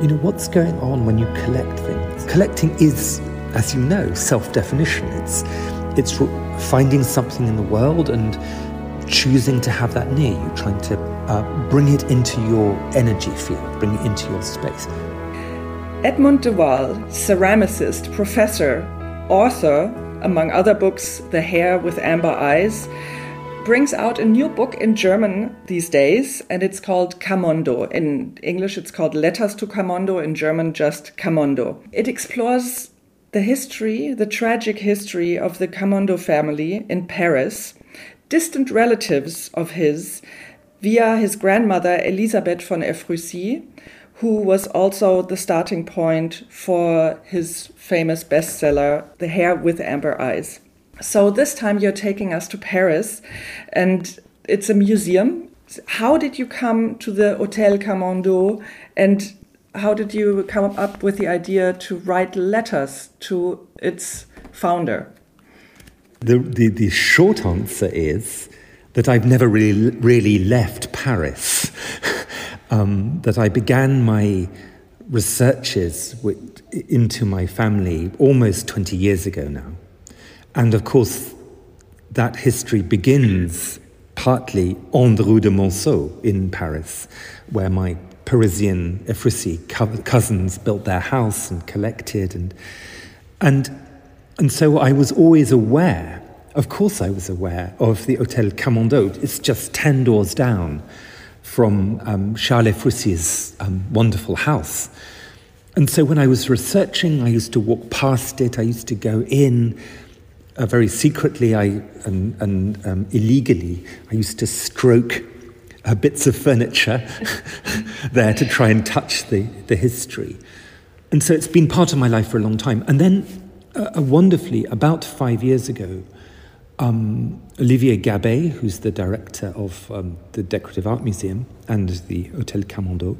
you know, what's going on when you collect things? Collecting is, as you know, self definition. It's, it's finding something in the world and choosing to have that near you, trying to uh, bring it into your energy field, bring it into your space. Edmund de Waal, ceramicist, professor, author, among other books, The Hare with Amber Eyes, brings out a new book in German these days, and it's called Camondo. In English, it's called Letters to Camondo. In German, just Camondo. It explores the history, the tragic history of the Camondo family in Paris, distant relatives of his, via his grandmother Elisabeth von Ephrussi, who was also the starting point for his famous bestseller, The Hare with Amber Eyes. So this time you're taking us to Paris, and it's a museum. How did you come to the Hotel Camondo, and how did you come up with the idea to write letters to its founder? The, the, the short answer is that I've never really, really left Paris. um, that I began my researches with, into my family almost 20 years ago now. And of course, that history begins partly on the Rue de Monceau in Paris, where my Parisian Ephrussi cousins built their house and collected. And, and, and so I was always aware, of course, I was aware of the Hotel Camondo. It's just 10 doors down from um, Charles Ephrussi um, wonderful house. And so when I was researching, I used to walk past it, I used to go in uh, very secretly I, and, and um, illegally, I used to stroke uh, bits of furniture there to try and touch the, the history. And so it's been part of my life for a long time. And then, uh, uh wonderfully, about five years ago, um, Olivier Gabet, who's the director of um, the Decorative Art Museum and the Hotel Camondo,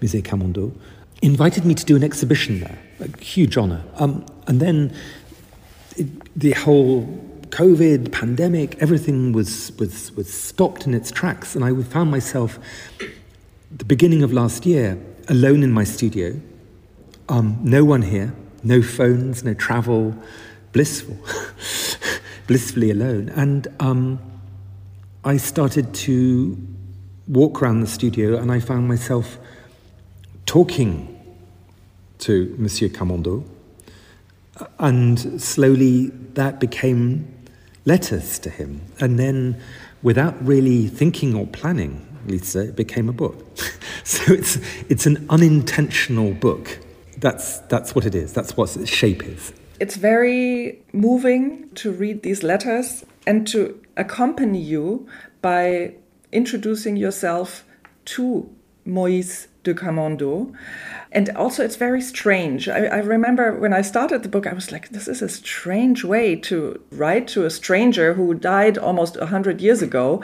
Musée Camondo, invited me to do an exhibition there, a huge honor. Um, and then the whole COVID pandemic, everything was, was, was stopped in its tracks. And I found myself, the beginning of last year, alone in my studio, um, no one here, no phones, no travel, blissful, blissfully alone. And um, I started to walk around the studio and I found myself talking to Monsieur Camondo and slowly that became letters to him. And then, without really thinking or planning, Lisa, it became a book. so it's, it's an unintentional book. That's, that's what it is, that's what its shape is. It's very moving to read these letters and to accompany you by introducing yourself to Moïse de Camondo. And also, it's very strange. I, I, remember when I started the book, I was like, this is a strange way to write to a stranger who died almost 100 years ago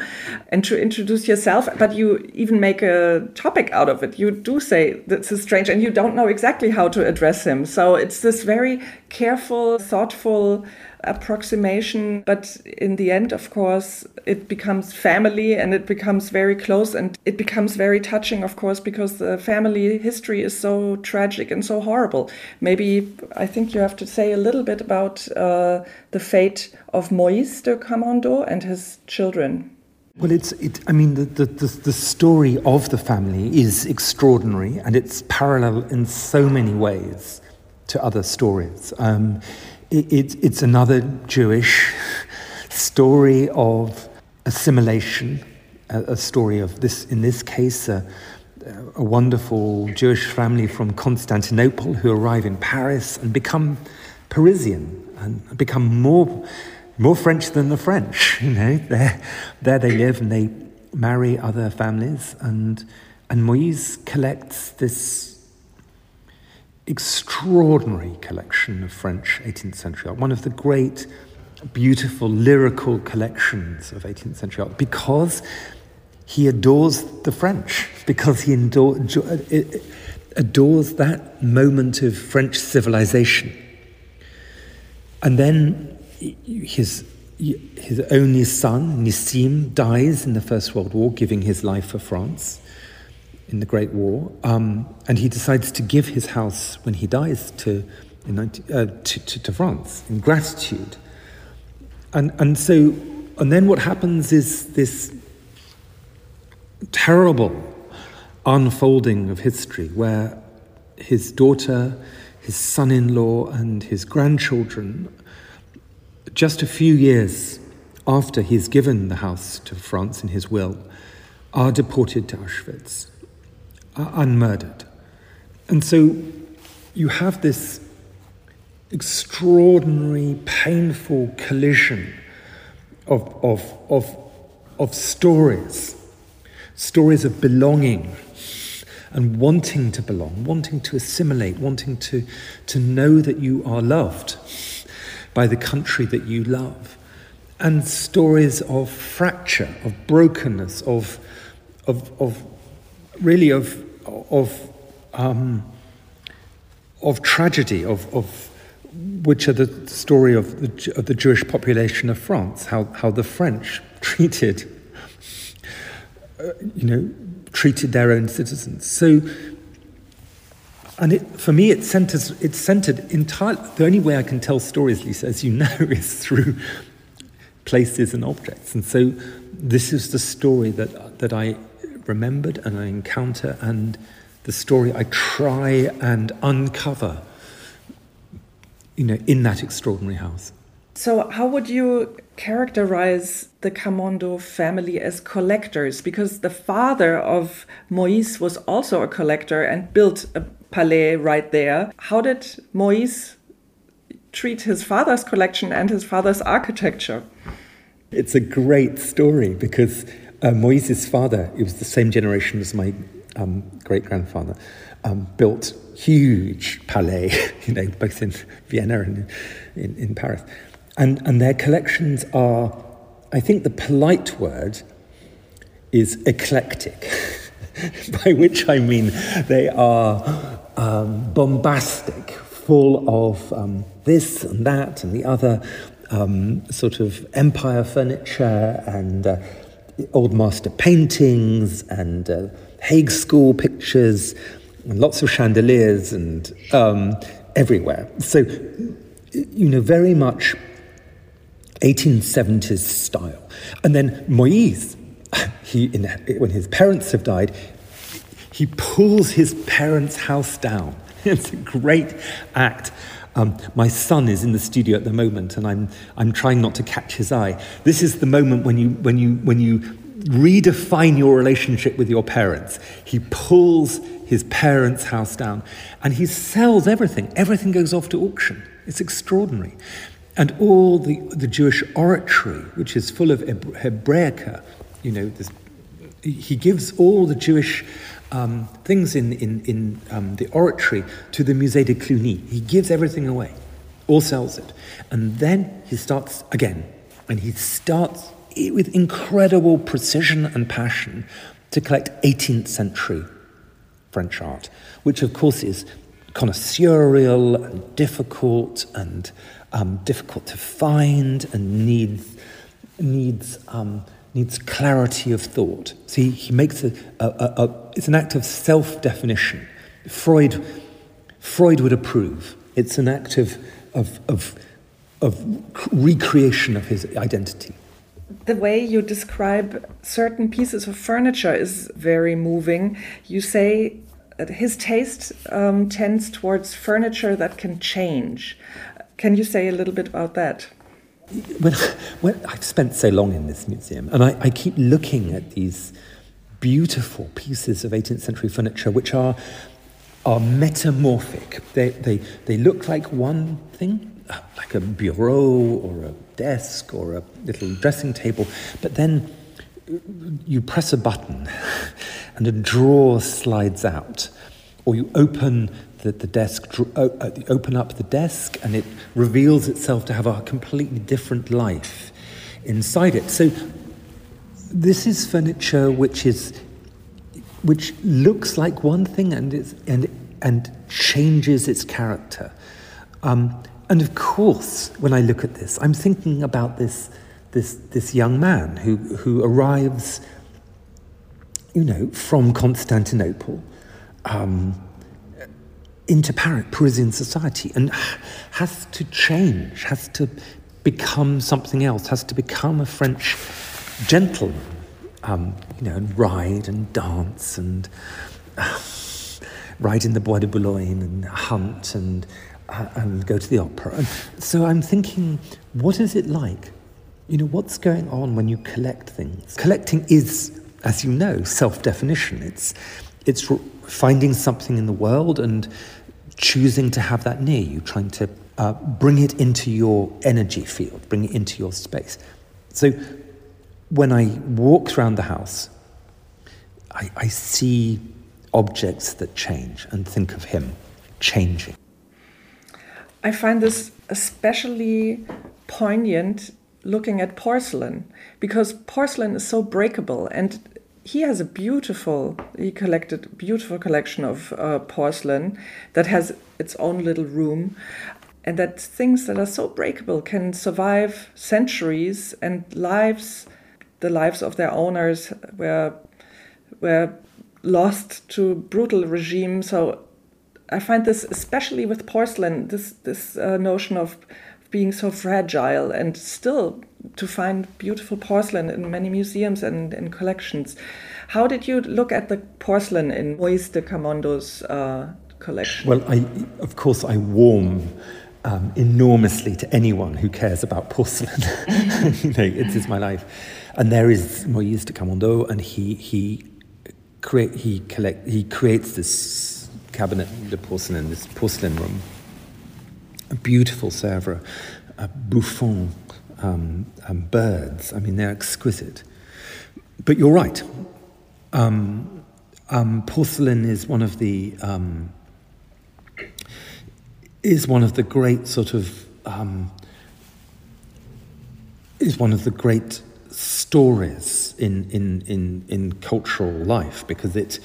and to introduce yourself. But you even make a topic out of it. You do say this is strange, and you don't know exactly how to address him. So it's this very careful, thoughtful approximation. But in the end, of course, it becomes family and it becomes very close and it becomes very touching, of course, because the family history is so tragic and so horrible. Maybe I think you have to say a little bit about uh, the fate of Moïse de Camondo and his children. Well, it's, it, I mean, the, the, the, story of the family is extraordinary and it's parallel in so many ways to other stories. Um, it, it's another Jewish story of assimilation, a, a, story of this, in this case, Uh, a wonderful Jewish family from Constantinople who arrive in Paris and become Parisian and become more, more French than the French. You know, there, there they live and they marry other families. And, and Moïse collects this extraordinary collection of French 18th century art, one of the great, beautiful, lyrical collections of 18th century art, because he adores the French, because he adore, adores that moment of French civilization. And then his, his only son, Nissim, dies in the First World War, giving his life for France in the Great War, um, and he decides to give his house when he dies to, 19, uh, to, to, to, France in gratitude. And, and so, and then what happens is this terrible unfolding of history where his daughter, his son in law, and his grandchildren, just a few years after he's given the house to France in his will, are deported to Auschwitz unmurdered. And so you have this extraordinary, painful collision of, of, of, of stories, stories of belonging and wanting to belong, wanting to assimilate, wanting to, to know that you are loved by the country that you love, and stories of fracture, of brokenness, of, of, of really of, of, um, of tragedy, of, of which are the story of the, of the Jewish population of France, how, how the French treated, Uh, you know, treated their own citizens. So, and it, for me, it centers, it's centered entirely. The only way I can tell stories, Lisa, as you know, is through places and objects. And so, this is the story that that I remembered and I encounter and the story I try and uncover, you know, in that extraordinary house. So, how would you characterize the Camondo family as collectors? Because the father of Moïse was also a collector and built a palais right there. How did Moïse treat his father's collection and his father's architecture? It's a great story because uh, Moise's father, he was the same generation as my um, great grandfather, um, built huge palais, you know, both in Vienna and in, in Paris. And, and their collections are, I think the polite word is eclectic, by which I mean they are um, bombastic, full of um, this and that and the other, um, sort of empire furniture and uh, old master paintings and uh, Hague School pictures and lots of chandeliers and um, everywhere. So, you know, very much 1870s style. And then Moïse, he, in, when his parents have died, he pulls his parents' house down. It's a great act. Um, my son is in the studio at the moment, and I'm, I'm trying not to catch his eye. This is the moment when you, when, you, when you redefine your relationship with your parents. He pulls his parents' house down and he sells everything. Everything goes off to auction. It's extraordinary. And all the, the Jewish oratory, which is full of Hebraica, you know, this, he gives all the Jewish um, things in, in, in um, the oratory to the Musée de Cluny. He gives everything away, all sells it. And then he starts again, and he starts with incredible precision and passion to collect 18th century French art, which of course is connoisseurial and difficult and um, difficult to find and needs, needs um, needs clarity of thought. See, he makes a, a, a, a it's an act of self-definition. Freud, Freud would approve. It's an act of, of, of, of recreation of his identity. The way you describe certain pieces of furniture is very moving. You say his taste um, tends towards furniture that can change. Can you say a little bit about that? when, when I've spent so long in this museum, and I, I keep looking at these beautiful pieces of 18th century furniture, which are are metamorphic. They, they, they look like one thing, uh, like a bureau or a desk or a little dressing table, but then uh, you press a button and a drawer slides out, or you open the, the desk, uh, open up the desk, and it reveals itself to have a completely different life inside it. So, this is furniture which is which looks like one thing and is, and and changes its character. Um, and of course, when I look at this, I'm thinking about this this this young man who who arrives you know, from Constantinople um, into Parisian society and has to change, has to become something else, has to become a French gentleman, um, you know, and ride and dance and uh, ride in the Bois de Boulogne and hunt and, uh, and go to the opera. And so I'm thinking, what is it like? You know, what's going on when you collect things? Collecting is, as you know, self definition. It's, it's finding something in the world and choosing to have that near you, trying to uh, bring it into your energy field, bring it into your space. So when I walk around the house, I, I see objects that change and think of him changing. I find this especially poignant looking at porcelain because porcelain is so breakable and he has a beautiful he collected beautiful collection of uh, porcelain that has its own little room and that things that are so breakable can survive centuries and lives the lives of their owners were were lost to brutal regime so i find this especially with porcelain this this uh, notion of being so fragile and still to find beautiful porcelain in many museums and in collections. How did you look at the porcelain in Moïse de Camondo's uh, collection? Well, I, of course, I warm um, enormously to anyone who cares about porcelain. you know, it is my life. And there is Moïse de Camondo, and he he create he collect he creates this cabinet de porcelain, this porcelain room a beautiful Sèvres, Buffon, um, um, birds. I mean, they're exquisite. But you're right. Um, um porcelain is one of the um, is one of the great sort of um, is one of the great stories in in in, in cultural life because it,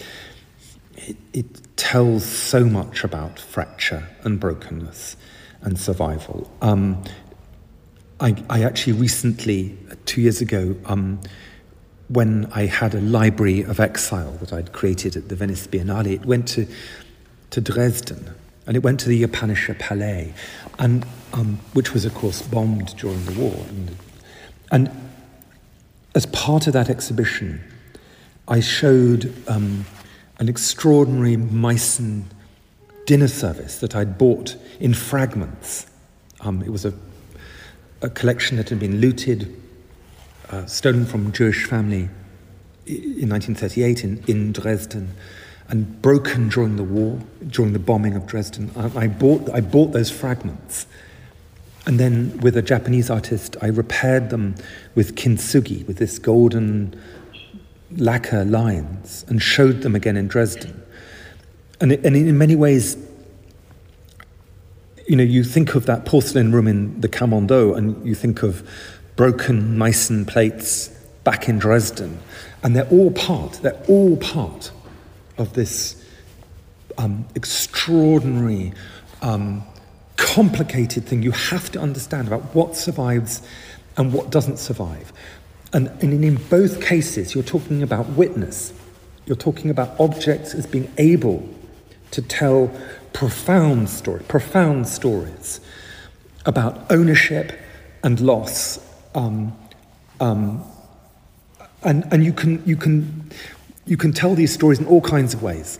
it it tells so much about fracture and brokenness and survival. Um, I, I, actually recently, two years ago, um, when I had a library of exile that I'd created at the Venice Biennale, it went to, to Dresden and it went to the Japanische Palais, and, um, which was, of course, bombed during the war. And, and as part of that exhibition, I showed um, an extraordinary Meissen dinner service that I'd bought in fragments. Um, it was a, a, collection that had been looted, uh, stolen from a Jewish family in 1938 in, in Dresden, and broken during the war, during the bombing of Dresden. I, I, bought, I bought those fragments. And then, with a Japanese artist, I repaired them with kintsugi, with this golden lacquer lines, and showed them again in Dresden. And, it, and in many ways, you know, you think of that porcelain room in the Camondo and you think of broken Meissen plates back in Dresden. And they're all part, they're all part of this um, extraordinary, um, complicated thing you have to understand about what survives and what doesn't survive. And, and in both cases, you're talking about witness. You're talking about objects as being able to tell profound stories, profound stories about ownership and loss. Um, um, and and you, can, you, can, you can tell these stories in all kinds of ways.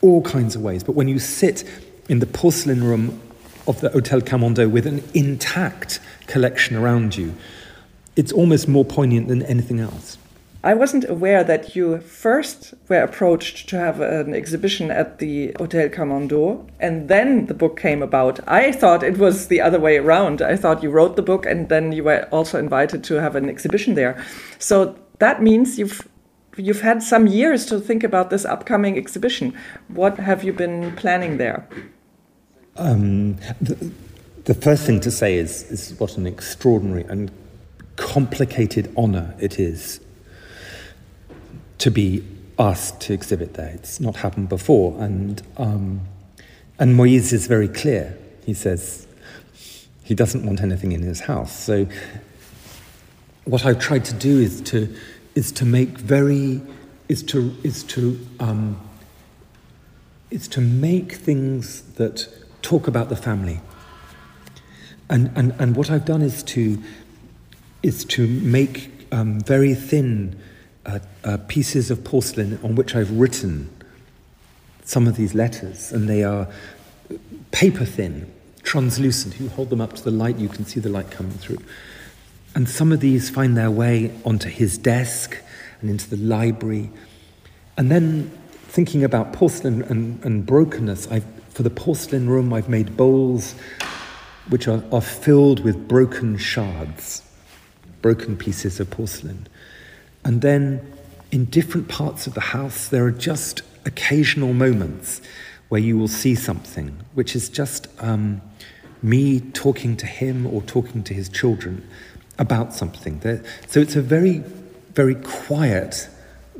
All kinds of ways. But when you sit in the porcelain room of the Hotel Camondo with an intact collection around you, it's almost more poignant than anything else. I wasn't aware that you first were approached to have an exhibition at the Hotel Camondo, and then the book came about. I thought it was the other way around. I thought you wrote the book, and then you were also invited to have an exhibition there. So that means you've you've had some years to think about this upcoming exhibition. What have you been planning there? Um, the, the first thing to say is, is what an extraordinary and complicated honor it is to be asked to exhibit there. It's not happened before. And, um, and Moïse is very clear. He says he doesn't want anything in his house. So what I've tried to do is to, is to make very is to is to um, is to make things that talk about the family. And, and, and what I've done is to, is to make um, very thin uh, uh, pieces of porcelain on which I've written some of these letters, and they are paper thin, translucent. You hold them up to the light, you can see the light coming through. And some of these find their way onto his desk and into the library. And then thinking about porcelain and, and brokenness, I've, for the porcelain room, I've made bowls which are, are filled with broken shards, broken pieces of porcelain. And then in different parts of the house, there are just occasional moments where you will see something, which is just um, me talking to him or talking to his children about something. so it's a very, very quiet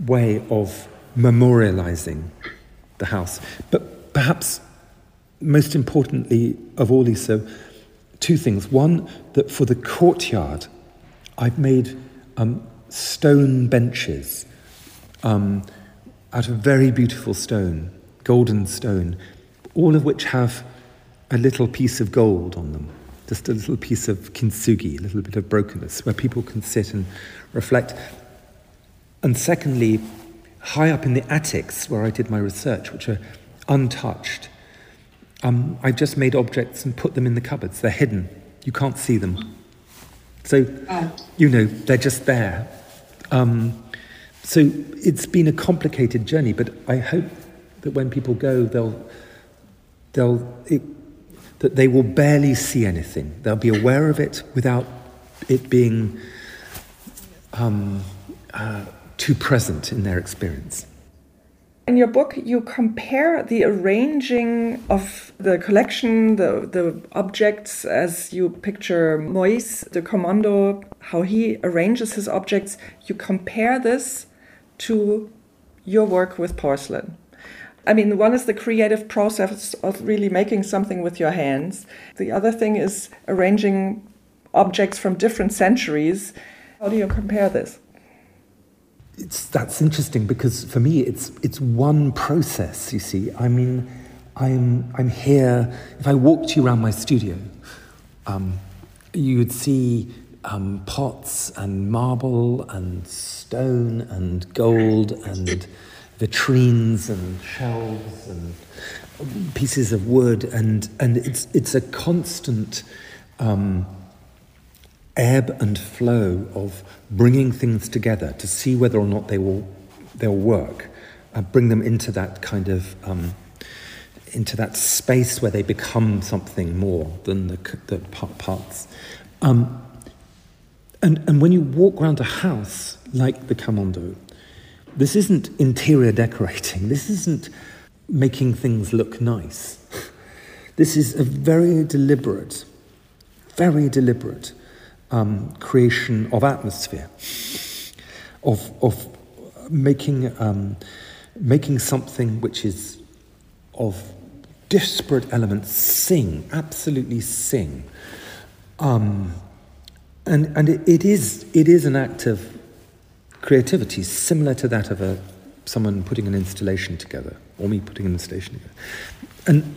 way of memorializing the house. But perhaps most importantly of all, Lisa, two things. One, that for the courtyard, I've made um, stone benches um, out of very beautiful stone, golden stone, all of which have a little piece of gold on them, just a little piece of kintsugi, a little bit of brokenness, where people can sit and reflect. And secondly, high up in the attics where I did my research, which are untouched, um, I've just made objects and put them in the cupboards. They're hidden. You can't see them. So, you know, they're just there. Um, so it's been a complicated journey, but I hope that when people go, they'll, they'll, it, that they will barely see anything. They'll be aware of it without it being um, uh, too present in their experience. In your book, you compare the arranging of the collection, the, the objects, as you picture Moïse de Camondo, how he arranges his objects. You compare this to your work with porcelain. I mean, one is the creative process of really making something with your hands. The other thing is arranging objects from different centuries. How do you compare this? It's, that's interesting because for me it's, it's one process, you see. I mean, I'm, I'm here, if I walked you around my studio, um, you would see um, pots and marble and stone and gold and vitrines and shelves and pieces of wood, and, and it's, it's a constant. Um, ebb and flow of bringing things together to see whether or not they will they'll work, uh, bring them into that kind of um, into that space where they become something more than the, the parts. Um, and, and when you walk around a house like the Camondo, this isn't interior decorating. This isn't making things look nice. This is a very deliberate, very deliberate um, creation of atmosphere, of, of making, um, making something which is of disparate elements sing, absolutely sing. Um, and and it, it, is, it is an act of creativity similar to that of a, someone putting an installation together, or me putting an installation together. And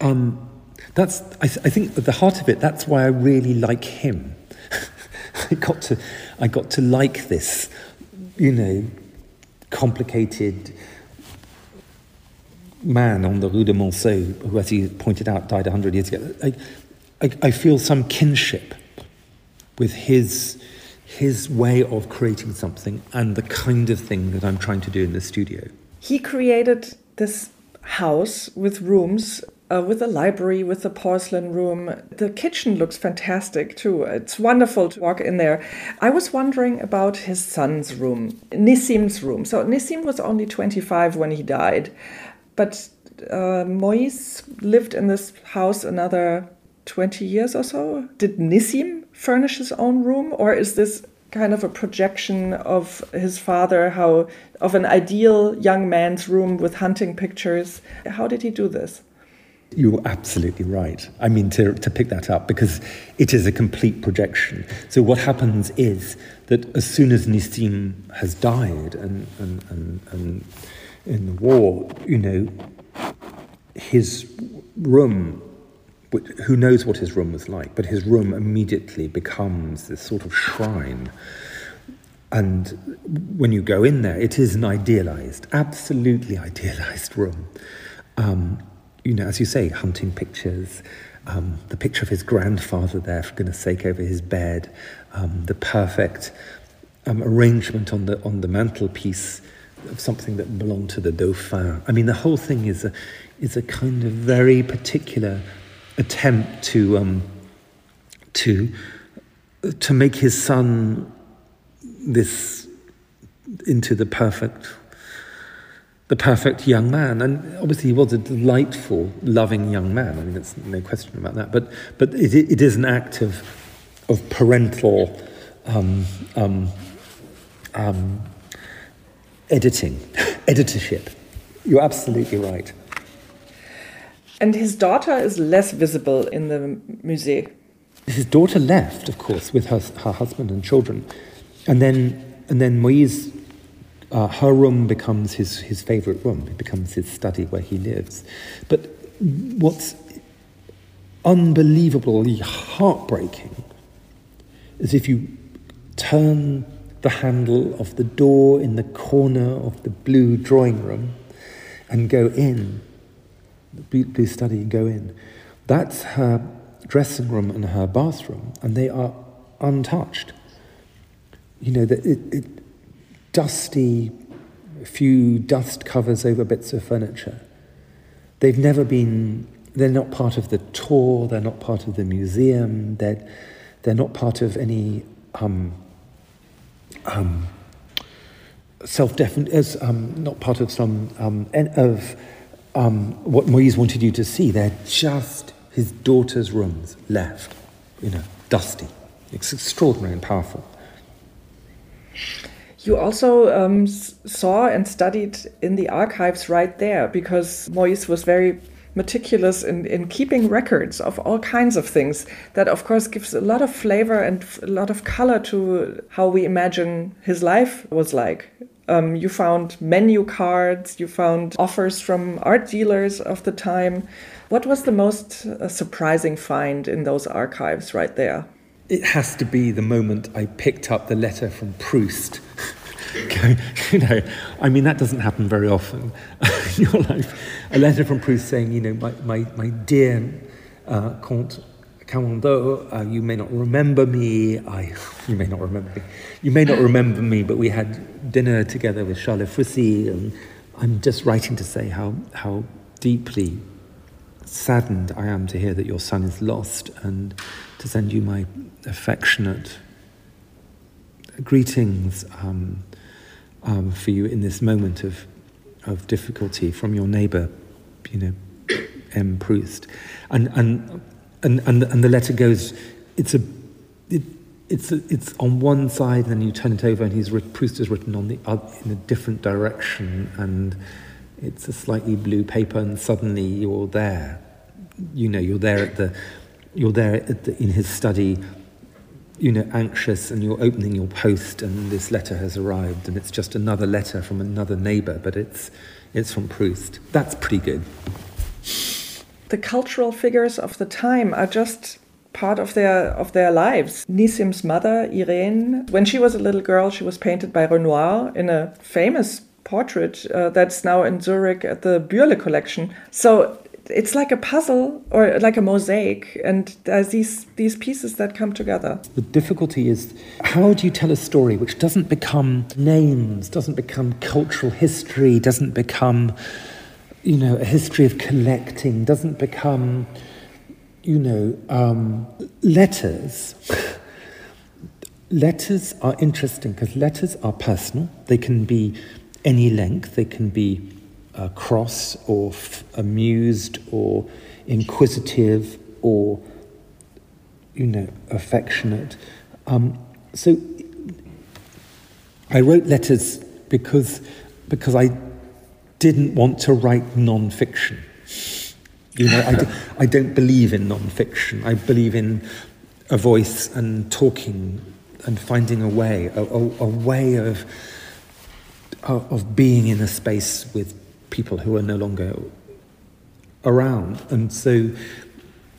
um, that's, I, th- I think at the heart of it, that's why I really like him I got to, I got to like this, you know, complicated man on the Rue de Monceau, who, as he pointed out, died 100 years ago. I, I, I feel some kinship with his, his way of creating something and the kind of thing that I'm trying to do in the studio. He created this house with rooms uh, with the library, with the porcelain room. The kitchen looks fantastic too. It's wonderful to walk in there. I was wondering about his son's room, Nissim's room. So Nissim was only 25 when he died, but uh, Moïse lived in this house another 20 years or so. Did Nissim furnish his own room, or is this kind of a projection of his father, how of an ideal young man's room with hunting pictures? How did he do this? You're absolutely right. I mean, to, to pick that up, because it is a complete projection. So, what happens is that as soon as Nissim has died and, and, and, and in the war, you know, his room, who knows what his room was like, but his room immediately becomes this sort of shrine. And when you go in there, it is an idealized, absolutely idealized room. Um, you know, as you say, hunting pictures, um, the picture of his grandfather there, for goodness sake, over his bed, um, the perfect um, arrangement on the on the mantelpiece of something that belonged to the Dauphin. I mean, the whole thing is a is a kind of very particular attempt to um, to to make his son this into the perfect the perfect young man. And obviously, he was a delightful, loving young man. I mean, there's no question about that. But, but it, it is an act of, of parental um, um, um, editing, editorship. You're absolutely right. And his daughter is less visible in the musée. His daughter left, of course, with her, her husband and children. And then, and then Moise uh, her room becomes his, his favorite room, it becomes his study where he lives. But what's unbelievably heartbreaking is if you turn the handle of the door in the corner of the blue drawing room and go in, the blue study and go in. That's her dressing room and her bathroom, and they are untouched. You know, that it, it dusty, few dust covers over bits of furniture. They've never been, they're not part of the tour, they're not part of the museum, they're, they're not part of any um, um, self definition, um, not part of some, um, of um, what Moise wanted you to see. They're just his daughter's rooms left, you know, dusty. It's extraordinary and powerful. You also um, saw and studied in the archives right there because Moise was very meticulous in, in keeping records of all kinds of things. That, of course, gives a lot of flavor and a lot of color to how we imagine his life was like. Um, you found menu cards, you found offers from art dealers of the time. What was the most uh, surprising find in those archives right there? it has to be the moment I picked up the letter from Proust. you know, I mean, that doesn't happen very often in your life. A letter from Proust saying, you know, my, my, my dear uh, Comte Camondo, uh, you may not remember me. I, you may not remember me. You may not remember me, but we had dinner together with Charles Ephrussi, and I'm just writing to say how, how deeply saddened I am to hear that your son is lost and to send you my affectionate greetings um, um, for you in this moment of, of difficulty from your neighbour, you know, M. Proust. And, and, and, and, and the letter goes, it's a, it, it's, a, it's on one side, and then you turn it over, and he's Proust has written on the other, in a different direction, and it's a slightly blue paper, and suddenly you're there. You know, you're there at the you're there the, in his study, you know, anxious, and you're opening your post, and this letter has arrived, and it's just another letter from another neighbor, but it's, it's from Proust. That's pretty good. The cultural figures of the time are just part of their of their lives. Nissim's mother, Irene, when she was a little girl, she was painted by Renoir in a famous portrait uh, that's now in Zurich at the Bührle collection. So it's like a puzzle or like a mosaic and there's these these pieces that come together. The difficulty is how do you tell a story which doesn't become names doesn't become cultural history doesn't become you know a history of collecting doesn't become you know um, letters? Letters are interesting because letters are personal. They can be any length. They can be uh, cross or f- amused or inquisitive or you know affectionate um, so I wrote letters because because I didn't want to write non-fiction You know, I, do, I don't believe in non-fiction. I believe in a voice and talking and finding a way, a, a, a way of, of being in a space with people who are no longer around. And so,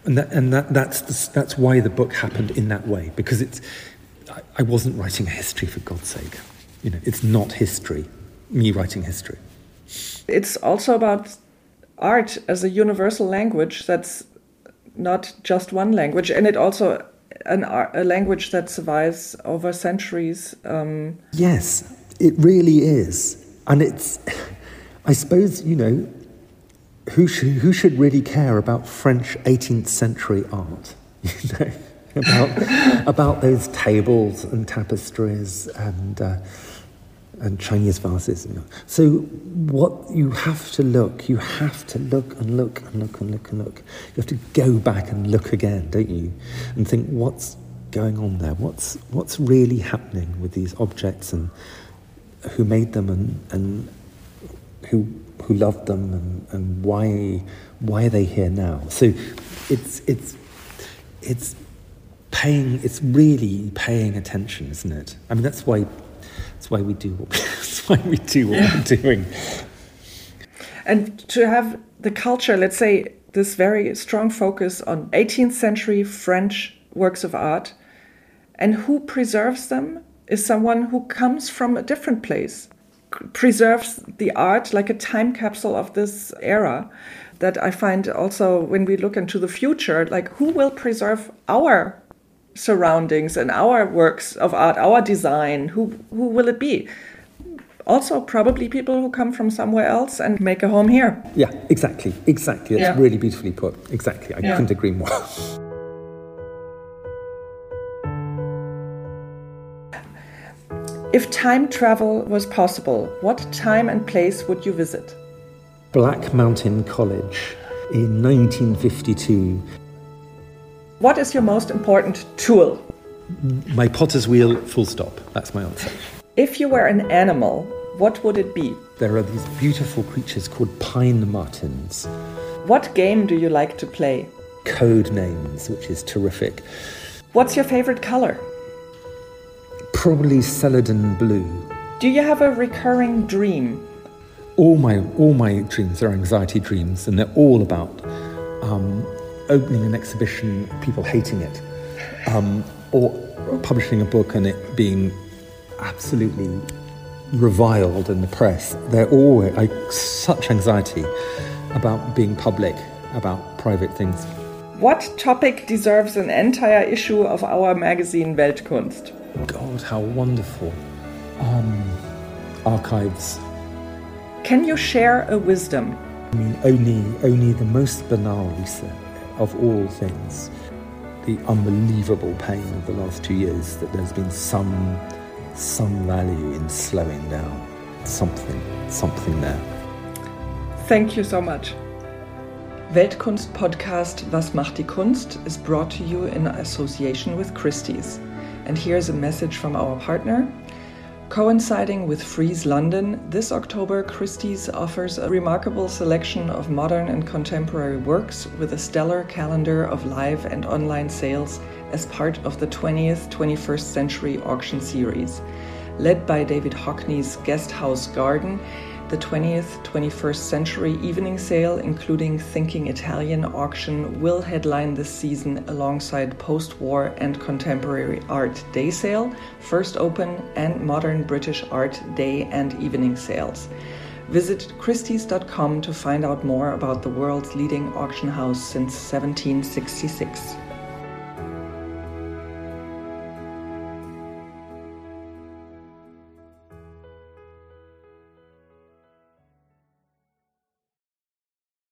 and, that, and that, that's, the, that's why the book happened in that way, because it's, I, I wasn't writing a history for God's sake. You know, it's not history, me writing history. It's also about art as a universal language that's not just one language, and it also an a language that survives over centuries. Um, yes, it really is, and it's. I suppose you know who should who should really care about French 18th century art. You know about about those tables and tapestries and. Uh, and Chinese vases. You know. So what you have to look, you have to look and look and look and look and look. You have to go back and look again, don't you? And think what's going on there? What's what's really happening with these objects and who made them and, and who who loved them and, and why why are they here now? So it's it's it's paying it's really paying attention, isn't it? I mean that's why that's why we do what, that's why we do what yeah. we're doing. And to have the culture, let's say, this very strong focus on 18th century French works of art, and who preserves them is someone who comes from a different place, preserves the art like a time capsule of this era. That I find also when we look into the future, like who will preserve our surroundings and our works of art, our design, who who will it be? Also, probably people who come from somewhere else and make a home here. Yeah, exactly, exactly. That's yeah. really beautifully put. Exactly, I yeah. couldn't agree more. If time travel was possible, what time and place would you visit? Black Mountain College in 1952 what is your most important tool? My potter's wheel, full stop. That's my answer. If you were an animal, what would it be? There are these beautiful creatures called pine martens. What game do you like to play? Code names, which is terrific. What's your favorite color? Probably celadon blue. Do you have a recurring dream? All my all my dreams are anxiety dreams, and they're all about um, opening an exhibition, people hating it, um, or publishing a book and it being absolutely reviled in the press. They're all like such anxiety about being public, about private things. What topic deserves an entire issue of our magazine Weltkunst? God, how wonderful. Um, archives. Can you share a wisdom? I mean, only, only the most banal Lisa, of all things, the unbelievable pain of the last two years that there's been some some value in slowing down. Something, something there. Thank you so much. Weltkunst podcast Was macht die Kunst is brought to you in association with Christie's. And here's a message from our partner. Coinciding with Frieze London, this October Christie's offers a remarkable selection of modern and contemporary works with a stellar calendar of live and online sales as part of the 20th 21st Century Auction Series. Led by David Hockney's Guest House Garden, the 20th 21st Century Evening Sale, including Thinking Italian auction, will headline this season alongside post war and contemporary art day sale, First Open, and modern British art day and evening sales. Visit Christie's.com to find out more about the world's leading auction house since 1766.